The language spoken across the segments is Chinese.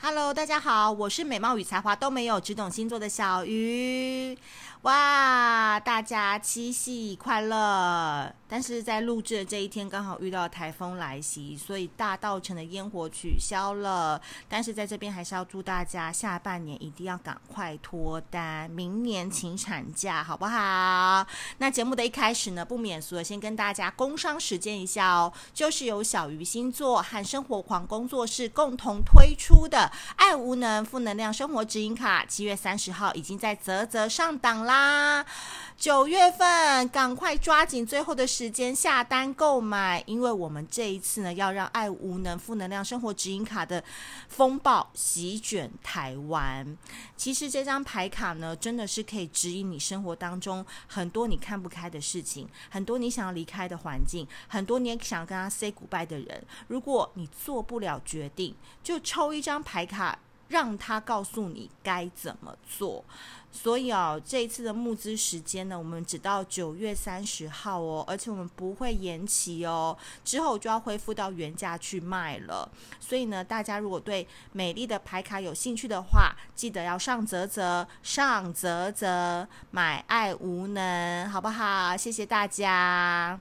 Hello，大家好，我是美貌与才华都没有，只懂星座的小鱼。哇，大家七夕快乐！但是在录制的这一天，刚好遇到台风来袭，所以大稻城的烟火取消了。但是在这边还是要祝大家下半年一定要赶快脱单，明年请产假，好不好？那节目的一开始呢，不免俗的先跟大家工商实践一下哦，就是由小鱼星座和生活狂工作室共同推出的“爱无能负能量生活指引卡”，七月三十号已经在啧啧上档。啦，九月份赶快抓紧最后的时间下单购买，因为我们这一次呢，要让爱无能负能量生活指引卡的风暴席卷台湾。其实这张牌卡呢，真的是可以指引你生活当中很多你看不开的事情，很多你想要离开的环境，很多你也想跟他 say goodbye 的人。如果你做不了决定，就抽一张牌卡。让他告诉你该怎么做，所以哦，这一次的募资时间呢，我们只到九月三十号哦，而且我们不会延期哦，之后就要恢复到原价去卖了。所以呢，大家如果对美丽的牌卡有兴趣的话，记得要上啧啧，上啧啧买爱无能，好不好？谢谢大家。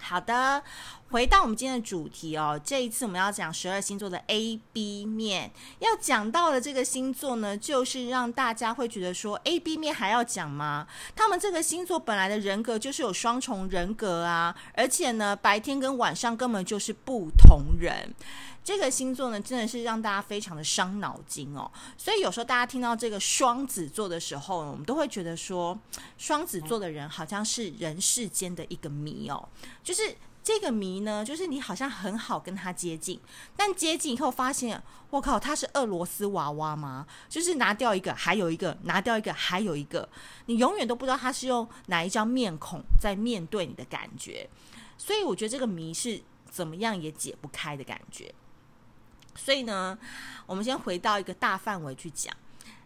好的，回到我们今天的主题哦。这一次我们要讲十二星座的 A、B 面，要讲到的这个星座呢，就是让大家会觉得说，A、B 面还要讲吗？他们这个星座本来的人格就是有双重人格啊，而且呢，白天跟晚上根本就是不同人。这个星座呢，真的是让大家非常的伤脑筋哦。所以有时候大家听到这个双子座的时候，我们都会觉得说，双子座的人好像是人世间的一个谜哦。就是这个谜呢，就是你好像很好跟他接近，但接近以后发现，我靠，他是俄罗斯娃娃吗？就是拿掉一个还有一个，拿掉一个还有一个，你永远都不知道他是用哪一张面孔在面对你的感觉。所以我觉得这个谜是怎么样也解不开的感觉。所以呢，我们先回到一个大范围去讲。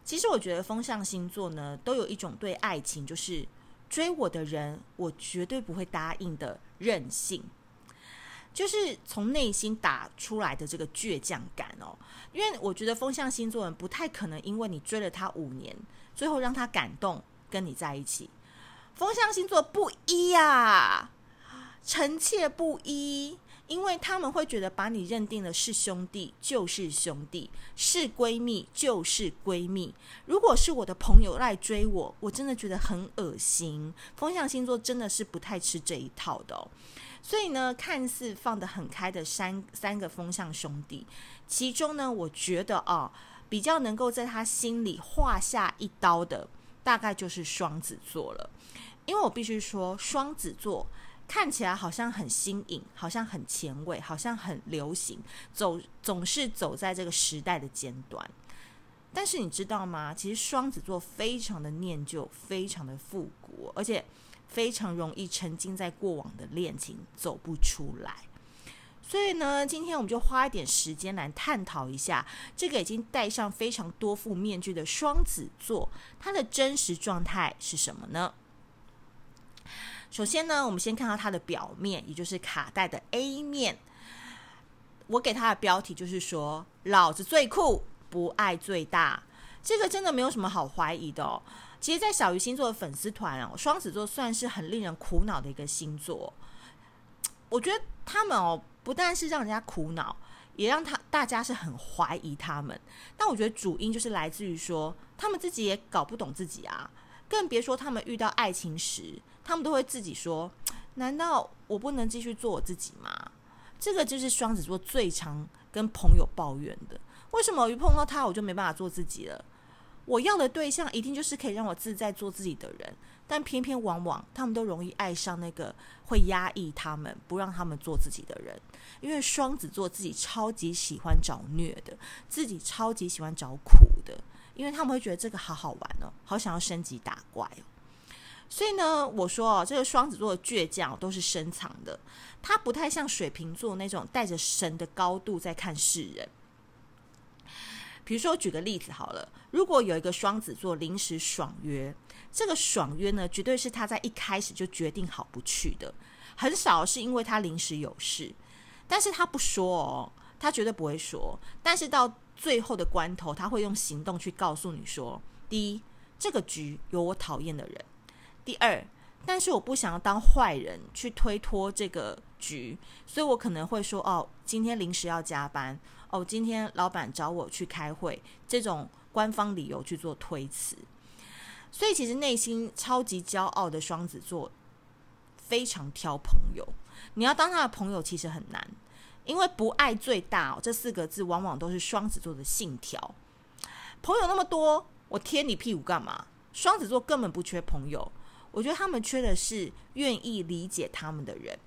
其实我觉得风象星座呢，都有一种对爱情就是追我的人，我绝对不会答应的任性，就是从内心打出来的这个倔强感哦。因为我觉得风象星座人不太可能因为你追了他五年，最后让他感动跟你在一起。风象星座不一呀，臣妾不一。因为他们会觉得把你认定的是兄弟就是兄弟，是闺蜜就是闺蜜。如果是我的朋友来追我，我真的觉得很恶心。风象星座真的是不太吃这一套的哦。所以呢，看似放得很开的三三个风象兄弟，其中呢，我觉得啊，比较能够在他心里划下一刀的，大概就是双子座了。因为我必须说，双子座。看起来好像很新颖，好像很前卫，好像很流行，走总是走在这个时代的尖端。但是你知道吗？其实双子座非常的念旧，非常的复古，而且非常容易沉浸在过往的恋情走不出来。所以呢，今天我们就花一点时间来探讨一下这个已经戴上非常多副面具的双子座，它的真实状态是什么呢？首先呢，我们先看到它的表面，也就是卡带的 A 面。我给它的标题就是说：“老子最酷，不爱最大。”这个真的没有什么好怀疑的哦。其实，在小鱼星座的粉丝团哦，双子座算是很令人苦恼的一个星座。我觉得他们哦，不但是让人家苦恼，也让他大家是很怀疑他们。但我觉得主因就是来自于说，他们自己也搞不懂自己啊。更别说他们遇到爱情时，他们都会自己说：“难道我不能继续做我自己吗？”这个就是双子座最常跟朋友抱怨的。为什么我一碰到他，我就没办法做自己了？我要的对象一定就是可以让我自在做自己的人，但偏偏往往他们都容易爱上那个会压抑他们、不让他们做自己的人。因为双子座自己超级喜欢找虐的，自己超级喜欢找苦的。因为他们会觉得这个好好玩哦，好想要升级打怪哦，所以呢，我说哦，这个双子座的倔强都是深藏的，他不太像水瓶座那种带着神的高度在看世人。比如说，举个例子好了，如果有一个双子座临时爽约，这个爽约呢，绝对是他在一开始就决定好不去的，很少是因为他临时有事，但是他不说哦，他绝对不会说，但是到。最后的关头，他会用行动去告诉你说：第一，这个局有我讨厌的人；第二，但是我不想要当坏人去推脱这个局，所以我可能会说：哦，今天临时要加班；哦，今天老板找我去开会，这种官方理由去做推辞。所以，其实内心超级骄傲的双子座非常挑朋友，你要当他的朋友其实很难。因为不爱最大哦，这四个字往往都是双子座的信条。朋友那么多，我贴你屁股干嘛？双子座根本不缺朋友，我觉得他们缺的是愿意理解他们的人，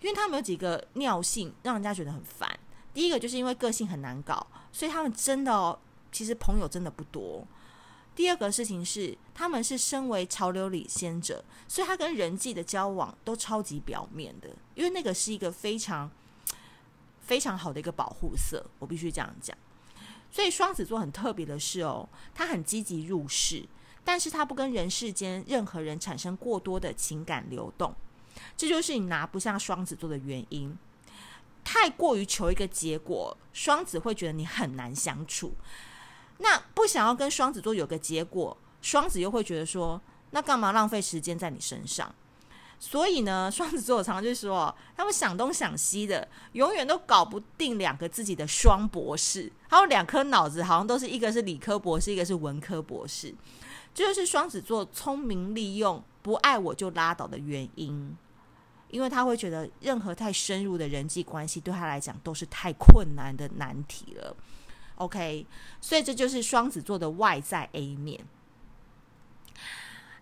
因为他们有几个尿性让人家觉得很烦。第一个就是因为个性很难搞，所以他们真的，其实朋友真的不多。第二个事情是，他们是身为潮流领先者，所以他跟人际的交往都超级表面的，因为那个是一个非常。非常好的一个保护色，我必须这样讲。所以双子座很特别的是哦，他很积极入世，但是他不跟人世间任何人产生过多的情感流动，这就是你拿不下双子座的原因。太过于求一个结果，双子会觉得你很难相处。那不想要跟双子座有个结果，双子又会觉得说，那干嘛浪费时间在你身上？所以呢，双子座常常就说，他们想东想西的，永远都搞不定两个自己的双博士，还有两颗脑子，好像都是一个是理科博士，一个是文科博士。这就是双子座聪明利用，不爱我就拉倒的原因，因为他会觉得任何太深入的人际关系对他来讲都是太困难的难题了。OK，所以这就是双子座的外在 A 面。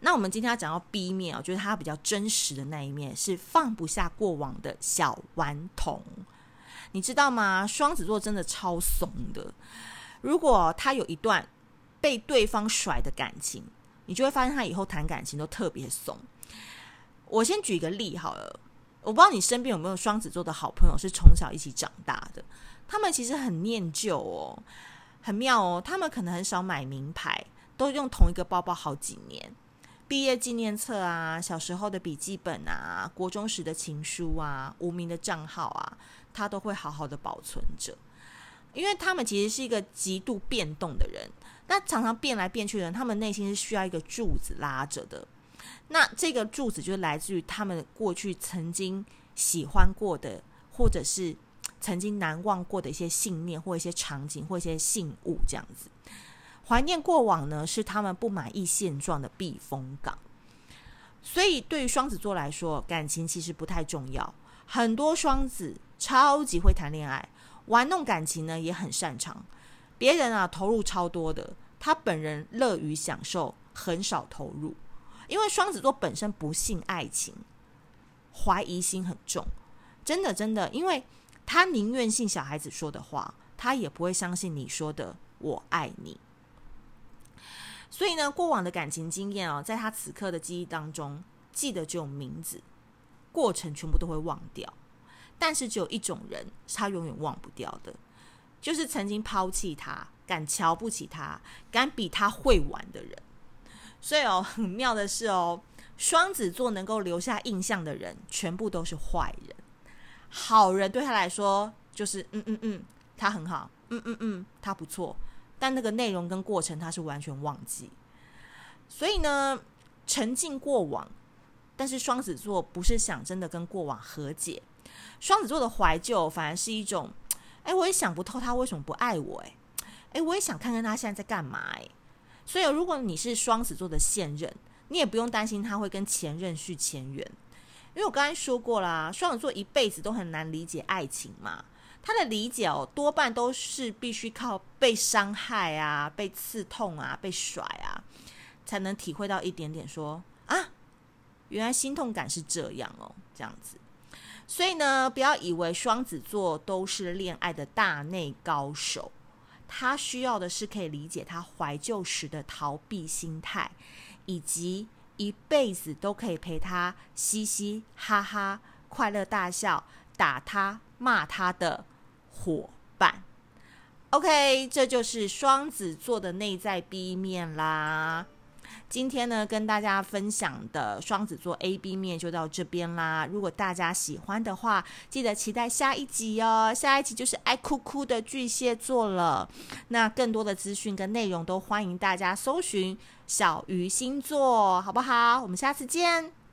那我们今天要讲到 B 面，哦，就是他比较真实的那一面是放不下过往的小顽童，你知道吗？双子座真的超怂的。如果他有一段被对方甩的感情，你就会发现他以后谈感情都特别怂。我先举一个例好了，我不知道你身边有没有双子座的好朋友是从小一起长大的，他们其实很念旧哦，很妙哦。他们可能很少买名牌，都用同一个包包好几年。毕业纪念册啊，小时候的笔记本啊，国中时的情书啊，无名的账号啊，他都会好好的保存着，因为他们其实是一个极度变动的人，那常常变来变去的人，他们内心是需要一个柱子拉着的，那这个柱子就来自于他们过去曾经喜欢过的，或者是曾经难忘过的一些信念，或一些场景，或一些信物，这样子。怀念过往呢，是他们不满意现状的避风港。所以，对于双子座来说，感情其实不太重要。很多双子超级会谈恋爱，玩弄感情呢也很擅长。别人啊投入超多的，他本人乐于享受，很少投入。因为双子座本身不信爱情，怀疑心很重。真的，真的，因为他宁愿信小孩子说的话，他也不会相信你说的“我爱你”。所以呢，过往的感情经验哦，在他此刻的记忆当中，记得只有名字，过程全部都会忘掉。但是只有一种人，是他永远忘不掉的，就是曾经抛弃他、敢瞧不起他、敢比他会玩的人。所以哦，很妙的是哦，双子座能够留下印象的人，全部都是坏人。好人对他来说，就是嗯嗯嗯，他很好，嗯嗯嗯，他不错。但那个内容跟过程，他是完全忘记。所以呢，沉浸过往，但是双子座不是想真的跟过往和解。双子座的怀旧，反而是一种，哎，我也想不透他为什么不爱我，哎，哎，我也想看看他现在在干嘛，哎。所以，如果你是双子座的现任，你也不用担心他会跟前任续前缘，因为我刚才说过啦，双子座一辈子都很难理解爱情嘛。他的理解哦，多半都是必须靠被伤害啊、被刺痛啊、被甩啊，才能体会到一点点说啊，原来心痛感是这样哦，这样子。所以呢，不要以为双子座都是恋爱的大内高手，他需要的是可以理解他怀旧时的逃避心态，以及一辈子都可以陪他嘻嘻哈哈、快乐大笑、打他骂他的。伙伴，OK，这就是双子座的内在 B 面啦。今天呢，跟大家分享的双子座 A B 面就到这边啦。如果大家喜欢的话，记得期待下一集哦。下一集就是爱哭哭的巨蟹座了。那更多的资讯跟内容都欢迎大家搜寻小鱼星座，好不好？我们下次见。